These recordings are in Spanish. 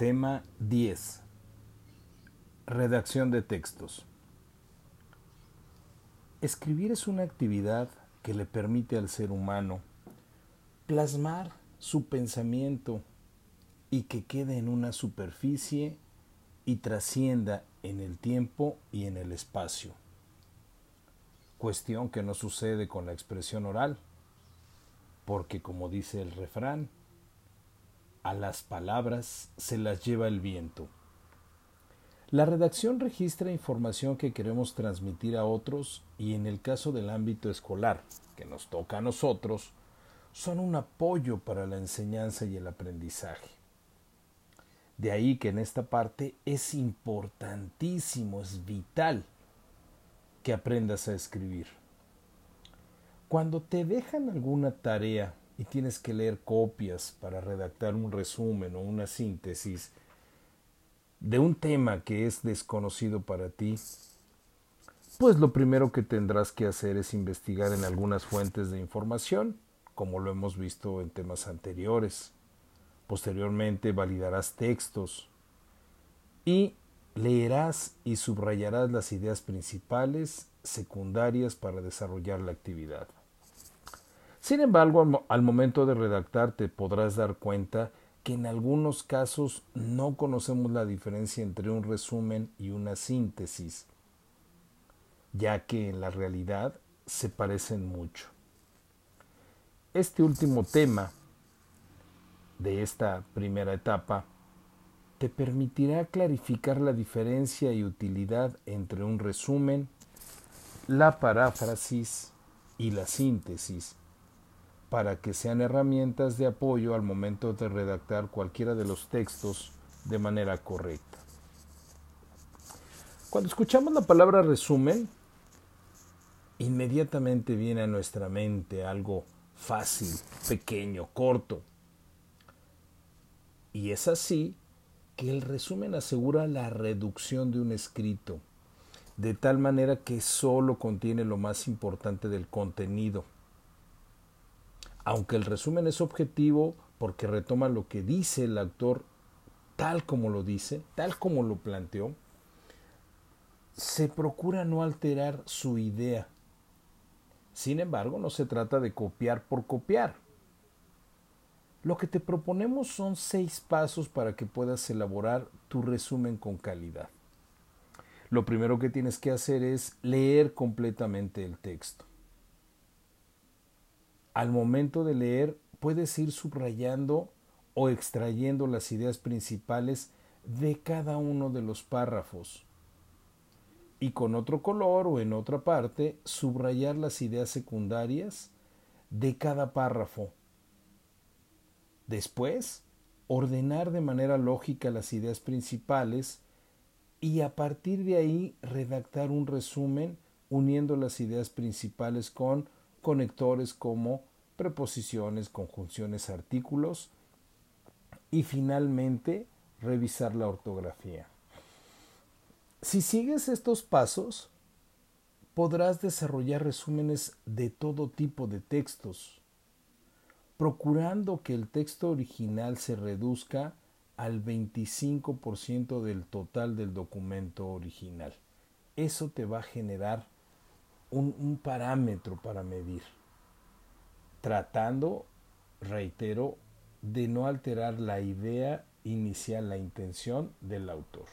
Tema 10. Redacción de textos. Escribir es una actividad que le permite al ser humano plasmar su pensamiento y que quede en una superficie y trascienda en el tiempo y en el espacio. Cuestión que no sucede con la expresión oral, porque como dice el refrán, a las palabras se las lleva el viento. La redacción registra información que queremos transmitir a otros y en el caso del ámbito escolar, que nos toca a nosotros, son un apoyo para la enseñanza y el aprendizaje. De ahí que en esta parte es importantísimo, es vital que aprendas a escribir. Cuando te dejan alguna tarea y tienes que leer copias para redactar un resumen o una síntesis de un tema que es desconocido para ti, pues lo primero que tendrás que hacer es investigar en algunas fuentes de información, como lo hemos visto en temas anteriores. Posteriormente validarás textos y leerás y subrayarás las ideas principales, secundarias para desarrollar la actividad. Sin embargo, al momento de redactar te podrás dar cuenta que en algunos casos no conocemos la diferencia entre un resumen y una síntesis, ya que en la realidad se parecen mucho. Este último tema de esta primera etapa te permitirá clarificar la diferencia y utilidad entre un resumen, la paráfrasis y la síntesis para que sean herramientas de apoyo al momento de redactar cualquiera de los textos de manera correcta. Cuando escuchamos la palabra resumen, inmediatamente viene a nuestra mente algo fácil, pequeño, corto. Y es así que el resumen asegura la reducción de un escrito, de tal manera que solo contiene lo más importante del contenido aunque el resumen es objetivo porque retoma lo que dice el autor tal como lo dice, tal como lo planteó, se procura no alterar su idea. Sin embargo, no se trata de copiar por copiar. Lo que te proponemos son seis pasos para que puedas elaborar tu resumen con calidad. Lo primero que tienes que hacer es leer completamente el texto al momento de leer puedes ir subrayando o extrayendo las ideas principales de cada uno de los párrafos y con otro color o en otra parte subrayar las ideas secundarias de cada párrafo. Después, ordenar de manera lógica las ideas principales y a partir de ahí redactar un resumen uniendo las ideas principales con conectores como preposiciones, conjunciones, artículos y finalmente revisar la ortografía. Si sigues estos pasos, podrás desarrollar resúmenes de todo tipo de textos, procurando que el texto original se reduzca al 25% del total del documento original. Eso te va a generar un, parámetro para medir, tratando, reitero, de no alterar la idea inicial, la intención del autor.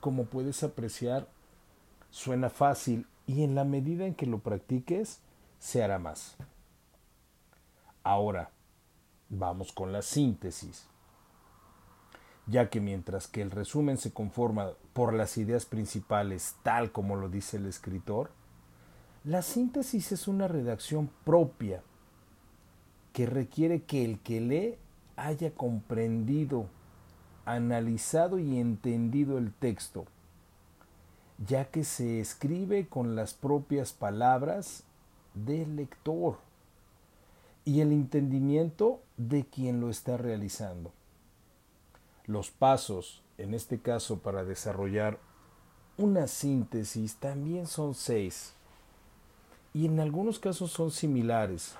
Como puedes apreciar, suena fácil y en la medida en que lo practiques, se hará más. Ahora, vamos con la síntesis ya que mientras que el resumen se conforma por las ideas principales tal como lo dice el escritor, la síntesis es una redacción propia que requiere que el que lee haya comprendido, analizado y entendido el texto, ya que se escribe con las propias palabras del lector y el entendimiento de quien lo está realizando. Los pasos, en este caso para desarrollar una síntesis, también son seis y en algunos casos son similares.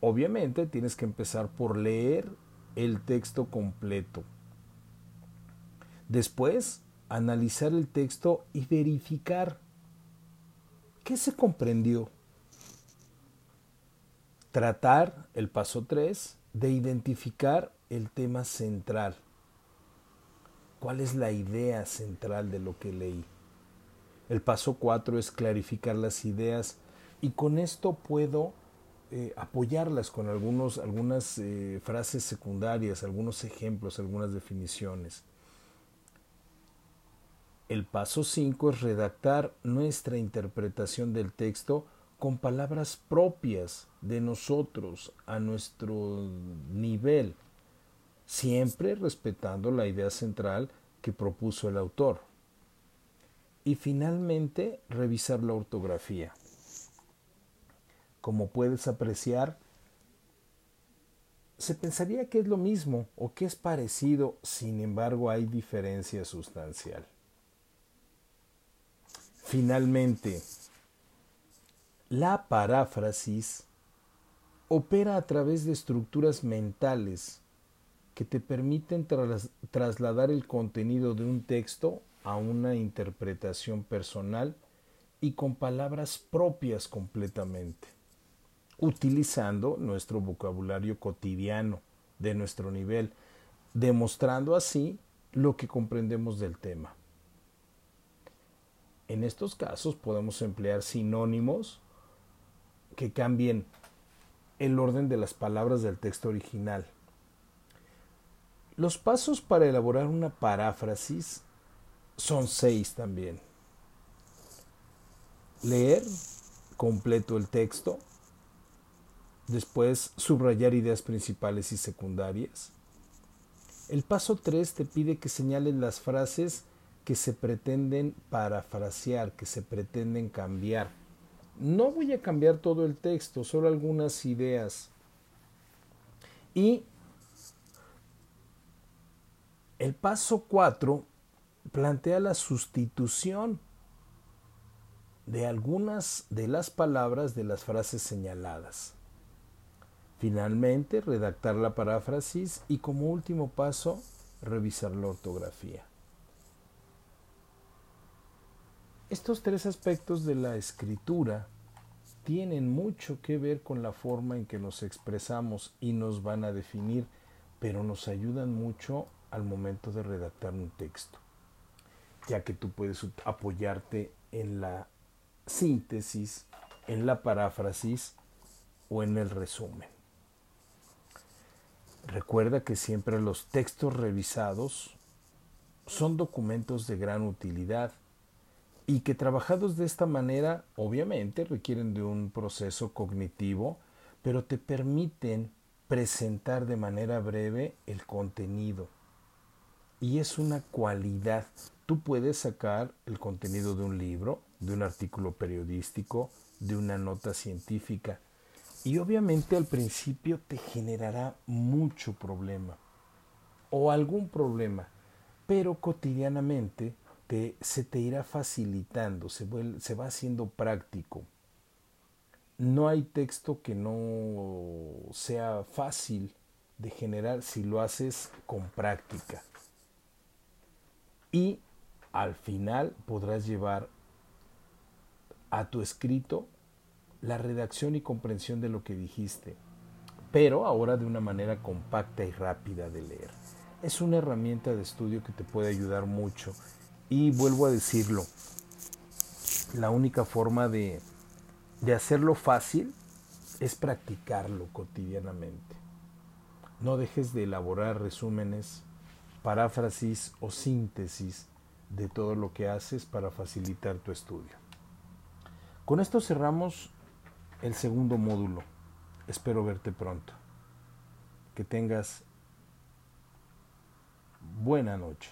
Obviamente tienes que empezar por leer el texto completo. Después, analizar el texto y verificar qué se comprendió. Tratar, el paso 3, de identificar el tema central. ¿Cuál es la idea central de lo que leí? El paso 4 es clarificar las ideas y con esto puedo eh, apoyarlas con algunos, algunas eh, frases secundarias, algunos ejemplos, algunas definiciones. El paso 5 es redactar nuestra interpretación del texto con palabras propias de nosotros a nuestro nivel, siempre respetando la idea central que propuso el autor. Y finalmente, revisar la ortografía. Como puedes apreciar, se pensaría que es lo mismo o que es parecido, sin embargo hay diferencia sustancial. Finalmente, la paráfrasis opera a través de estructuras mentales que te permiten trasladar el contenido de un texto a una interpretación personal y con palabras propias completamente, utilizando nuestro vocabulario cotidiano de nuestro nivel, demostrando así lo que comprendemos del tema. En estos casos podemos emplear sinónimos que cambien el orden de las palabras del texto original. Los pasos para elaborar una paráfrasis son seis también. Leer completo el texto, después subrayar ideas principales y secundarias. El paso 3 te pide que señales las frases que se pretenden parafrasear, que se pretenden cambiar. No voy a cambiar todo el texto, solo algunas ideas. Y el paso 4 plantea la sustitución de algunas de las palabras de las frases señaladas. Finalmente, redactar la paráfrasis y como último paso, revisar la ortografía. Estos tres aspectos de la escritura tienen mucho que ver con la forma en que nos expresamos y nos van a definir, pero nos ayudan mucho al momento de redactar un texto, ya que tú puedes apoyarte en la síntesis, en la paráfrasis o en el resumen. Recuerda que siempre los textos revisados son documentos de gran utilidad y que trabajados de esta manera obviamente requieren de un proceso cognitivo, pero te permiten presentar de manera breve el contenido. Y es una cualidad. Tú puedes sacar el contenido de un libro, de un artículo periodístico, de una nota científica. Y obviamente al principio te generará mucho problema o algún problema, pero cotidianamente se te irá facilitando, se, se va haciendo práctico. No hay texto que no sea fácil de generar si lo haces con práctica. Y al final podrás llevar a tu escrito la redacción y comprensión de lo que dijiste, pero ahora de una manera compacta y rápida de leer. Es una herramienta de estudio que te puede ayudar mucho y vuelvo a decirlo, la única forma de, de hacerlo fácil es practicarlo cotidianamente. No dejes de elaborar resúmenes, paráfrasis o síntesis de todo lo que haces para facilitar tu estudio. Con esto cerramos el segundo módulo. Espero verte pronto. Que tengas buena noche.